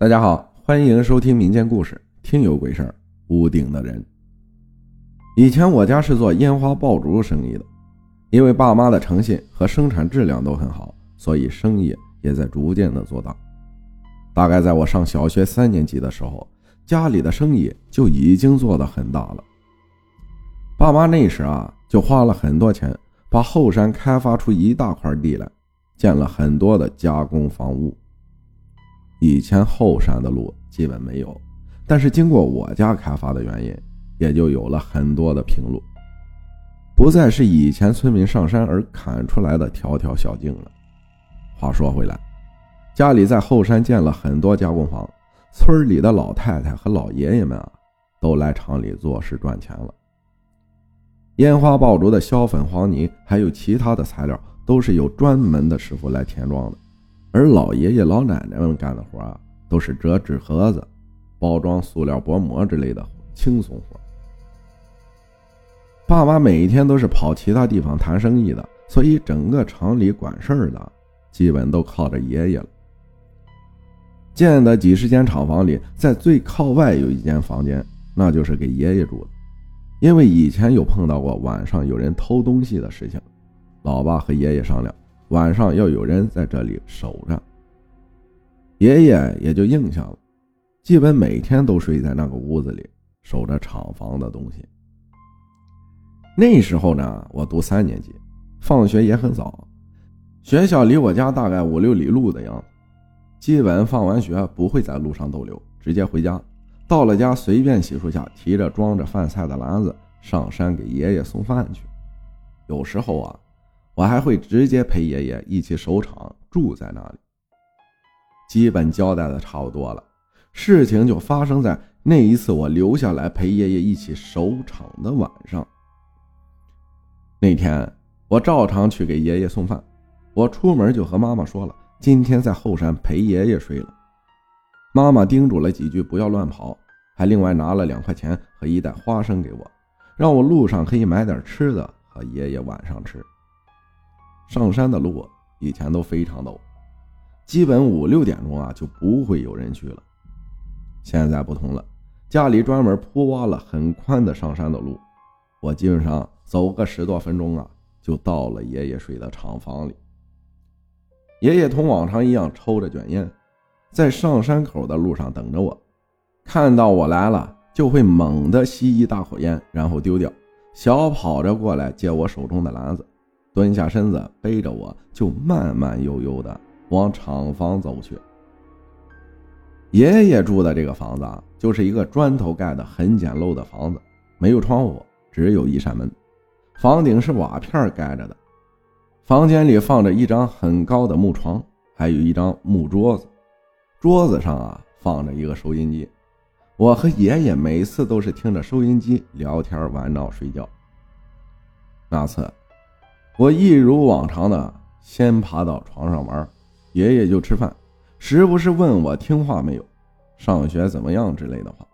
大家好，欢迎收听民间故事《听有鬼事儿》。屋顶的人。以前我家是做烟花爆竹生意的，因为爸妈的诚信和生产质量都很好，所以生意也在逐渐的做大。大概在我上小学三年级的时候，家里的生意就已经做得很大了。爸妈那时啊，就花了很多钱，把后山开发出一大块地来，建了很多的加工房屋。以前后山的路基本没有，但是经过我家开发的原因，也就有了很多的平路，不再是以前村民上山而砍出来的条条小径了。话说回来，家里在后山建了很多加工房，村里的老太太和老爷爷们啊，都来厂里做事赚钱了。烟花爆竹的硝粉、黄泥，还有其他的材料，都是有专门的师傅来填装的。而老爷爷老奶奶们干的活啊，都是折纸盒子、包装塑料薄膜之类的轻松活。爸妈每一天都是跑其他地方谈生意的，所以整个厂里管事儿的基本都靠着爷爷了。建的几十间厂房里，在最靠外有一间房间，那就是给爷爷住的。因为以前有碰到过晚上有人偷东西的事情，老爸和爷爷商量。晚上要有人在这里守着，爷爷也就应下了，基本每天都睡在那个屋子里守着厂房的东西。那时候呢，我读三年级，放学也很早，学校离我家大概五六里路的样子，基本放完学不会在路上逗留，直接回家。到了家，随便洗漱下，提着装着饭菜的篮子上山给爷爷送饭去。有时候啊。我还会直接陪爷爷一起守场，住在那里。基本交代的差不多了，事情就发生在那一次我留下来陪爷爷一起守场的晚上。那天我照常去给爷爷送饭，我出门就和妈妈说了，今天在后山陪爷爷睡了。妈妈叮嘱了几句，不要乱跑，还另外拿了两块钱和一袋花生给我，让我路上可以买点吃的和爷爷晚上吃。上山的路以前都非常陡，基本五六点钟啊就不会有人去了。现在不同了，家里专门铺挖了很宽的上山的路，我基本上走个十多分钟啊，就到了爷爷睡的厂房里。爷爷同往常一样抽着卷烟，在上山口的路上等着我，看到我来了就会猛地吸一大口烟，然后丢掉，小跑着过来接我手中的篮子。蹲下身子，背着我就慢慢悠悠的往厂房走去。爷爷住的这个房子啊，就是一个砖头盖的很简陋的房子，没有窗户，只有一扇门，房顶是瓦片盖着的。房间里放着一张很高的木床，还有一张木桌子，桌子上啊放着一个收音机。我和爷爷每次都是听着收音机聊天、玩闹、睡觉。那次。我一如往常的先爬到床上玩，爷爷就吃饭，时不时问我听话没有，上学怎么样之类的话。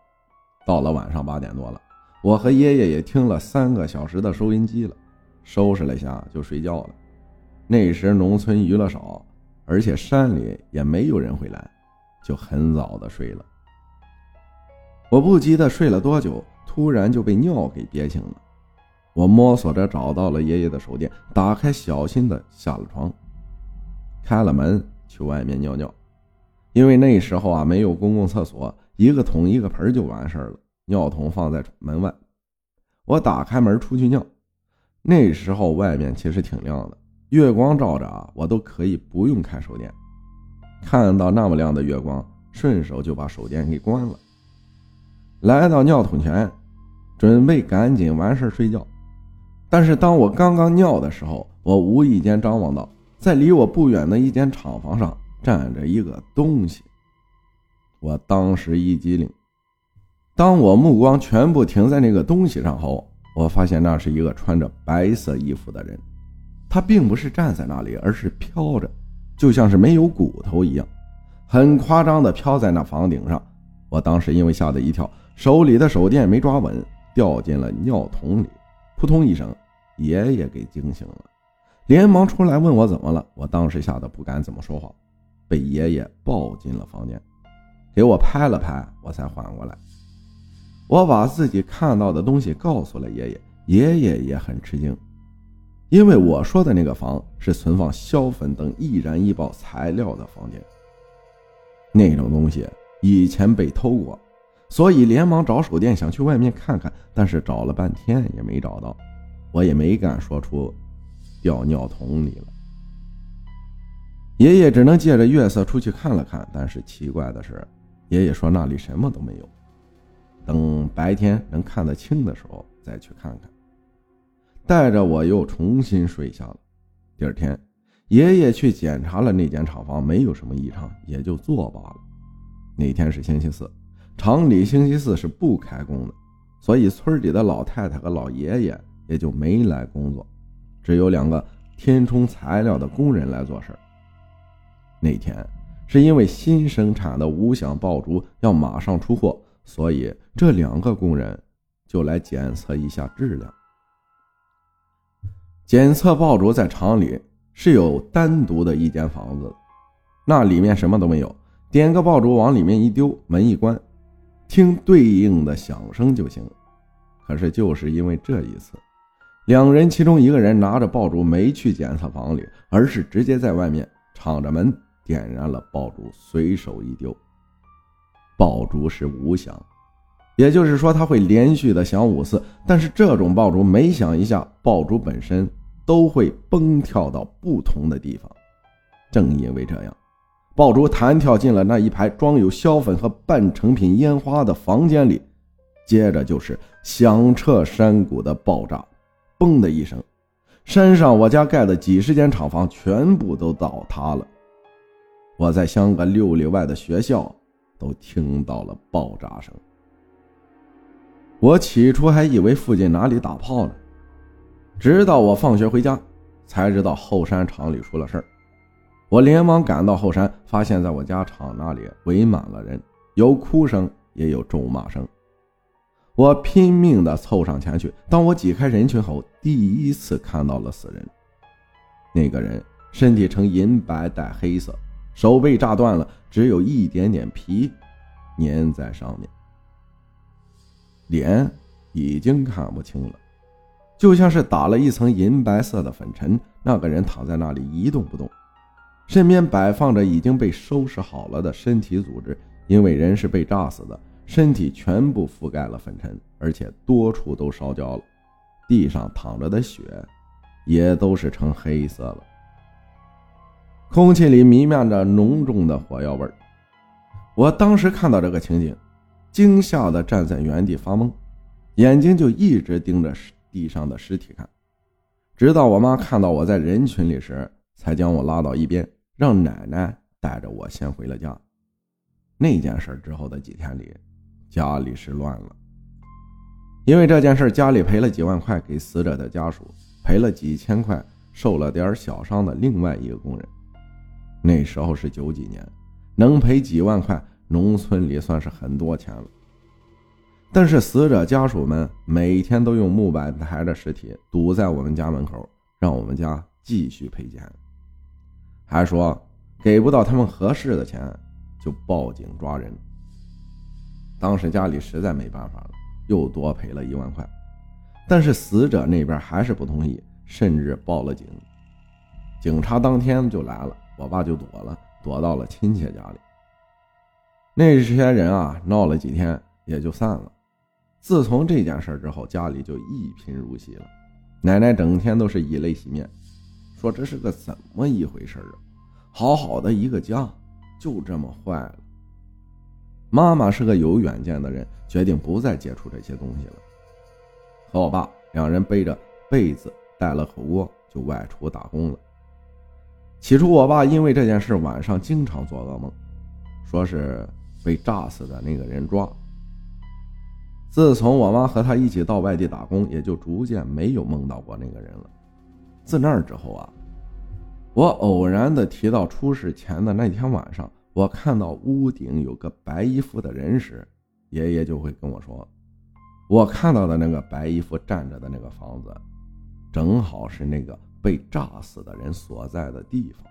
到了晚上八点多了，我和爷爷也听了三个小时的收音机了，收拾了一下就睡觉了。那时农村娱乐少，而且山里也没有人会来，就很早的睡了。我不记得睡了多久，突然就被尿给憋醒了。我摸索着找到了爷爷的手电，打开，小心的下了床，开了门去外面尿尿。因为那时候啊没有公共厕所，一个桶一个盆就完事了。尿桶放在门外，我打开门出去尿。那时候外面其实挺亮的，月光照着啊，我都可以不用开手电。看到那么亮的月光，顺手就把手电给关了。来到尿桶前，准备赶紧完事睡觉。但是当我刚刚尿的时候，我无意间张望到，在离我不远的一间厂房上站着一个东西。我当时一激灵，当我目光全部停在那个东西上后，我发现那是一个穿着白色衣服的人。他并不是站在那里，而是飘着，就像是没有骨头一样，很夸张的飘在那房顶上。我当时因为吓得一跳，手里的手电没抓稳，掉进了尿桶里。扑通一声，爷爷给惊醒了，连忙出来问我怎么了。我当时吓得不敢怎么说话，被爷爷抱进了房间。给我拍了拍，我才缓过来。我把自己看到的东西告诉了爷爷，爷爷也很吃惊，因为我说的那个房是存放硝粉等易燃易爆材料的房间。那种东西以前被偷过，所以连忙找手电想去外面看看，但是找了半天也没找到，我也没敢说出掉尿桶里了。爷爷只能借着月色出去看了看，但是奇怪的是，爷爷说那里什么都没有。等白天能看得清的时候再去看看。带着我又重新睡下了。第二天，爷爷去检查了那间厂房，没有什么异常，也就作罢了。那天是星期四，厂里星期四是不开工的，所以村里的老太太和老爷爷也就没来工作，只有两个填充材料的工人来做事。那天是因为新生产的无响爆竹要马上出货。所以这两个工人就来检测一下质量。检测爆竹在厂里是有单独的一间房子，那里面什么都没有，点个爆竹往里面一丢，门一关，听对应的响声就行。可是就是因为这一次，两人其中一个人拿着爆竹没去检测房里，而是直接在外面敞着门点燃了爆竹，随手一丢。爆竹是无响，也就是说它会连续的响五次。但是这种爆竹每响一下，爆竹本身都会蹦跳到不同的地方。正因为这样，爆竹弹跳进了那一排装有硝粉和半成品烟花的房间里，接着就是响彻山谷的爆炸，嘣的一声，山上我家盖的几十间厂房全部都倒塌了。我在相隔六里外的学校。都听到了爆炸声，我起初还以为附近哪里打炮呢，直到我放学回家，才知道后山厂里出了事儿。我连忙赶到后山，发现在我家厂那里围满了人，有哭声，也有咒骂声。我拼命地凑上前去，当我挤开人群后，第一次看到了死人。那个人身体呈银白带黑色。手被炸断了，只有一点点皮粘在上面，脸已经看不清了，就像是打了一层银白色的粉尘。那个人躺在那里一动不动，身边摆放着已经被收拾好了的身体组织，因为人是被炸死的，身体全部覆盖了粉尘，而且多处都烧焦了，地上躺着的血也都是成黑色了。空气里弥漫着浓重的火药味儿，我当时看到这个情景，惊吓的站在原地发懵，眼睛就一直盯着地上的尸体看，直到我妈看到我在人群里时，才将我拉到一边，让奶奶带着我先回了家。那件事之后的几天里，家里是乱了，因为这件事，家里赔了几万块给死者的家属，赔了几千块受了点小伤的另外一个工人。那时候是九几年，能赔几万块，农村里算是很多钱了。但是死者家属们每天都用木板抬着尸体堵在我们家门口，让我们家继续赔钱，还说给不到他们合适的钱就报警抓人。当时家里实在没办法了，又多赔了一万块，但是死者那边还是不同意，甚至报了警。警察当天就来了。我爸就躲了，躲到了亲戚家里。那些人啊，闹了几天也就散了。自从这件事之后，家里就一贫如洗了。奶奶整天都是以泪洗面，说这是个怎么一回事啊？好好的一个家，就这么坏了。妈妈是个有远见的人，决定不再接触这些东西了。和我爸两人背着被子，带了口锅，就外出打工了。起初，我爸因为这件事晚上经常做噩梦，说是被炸死的那个人抓。自从我妈和他一起到外地打工，也就逐渐没有梦到过那个人了。自那儿之后啊，我偶然的提到出事前的那天晚上，我看到屋顶有个白衣服的人时，爷爷就会跟我说，我看到的那个白衣服站着的那个房子，正好是那个。被炸死的人所在的地方，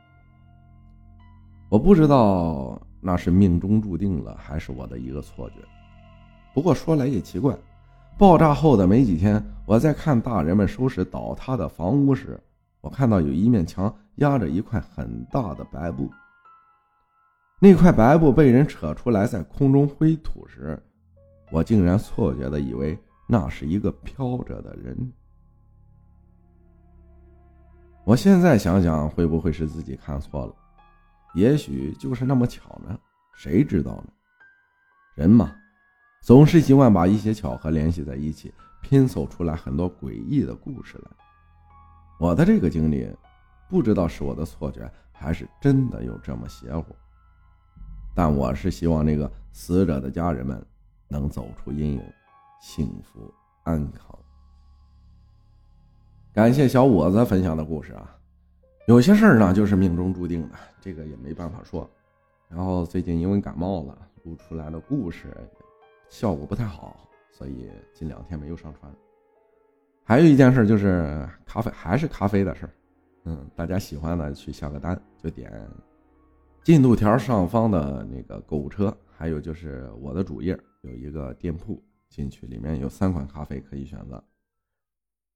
我不知道那是命中注定了，还是我的一个错觉？不过说来也奇怪，爆炸后的没几天，我在看大人们收拾倒塌的房屋时，我看到有一面墙压着一块很大的白布。那块白布被人扯出来，在空中挥吐时，我竟然错觉的以为那是一个飘着的人。我现在想想，会不会是自己看错了？也许就是那么巧呢，谁知道呢？人嘛，总是喜欢把一些巧合联系在一起，拼凑出来很多诡异的故事来。我的这个经历，不知道是我的错觉，还是真的有这么邪乎。但我是希望那个死者的家人们能走出阴影，幸福安康。感谢小伙子分享的故事啊，有些事儿呢就是命中注定的，这个也没办法说。然后最近因为感冒了，录出来的故事效果不太好，所以近两天没有上传。还有一件事就是咖啡，还是咖啡的事儿。嗯，大家喜欢的去下个单，就点进度条上方的那个购物车，还有就是我的主页有一个店铺，进去里面有三款咖啡可以选择。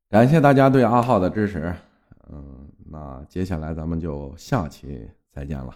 感谢大家对阿浩的支持，嗯，那接下来咱们就下期再见了。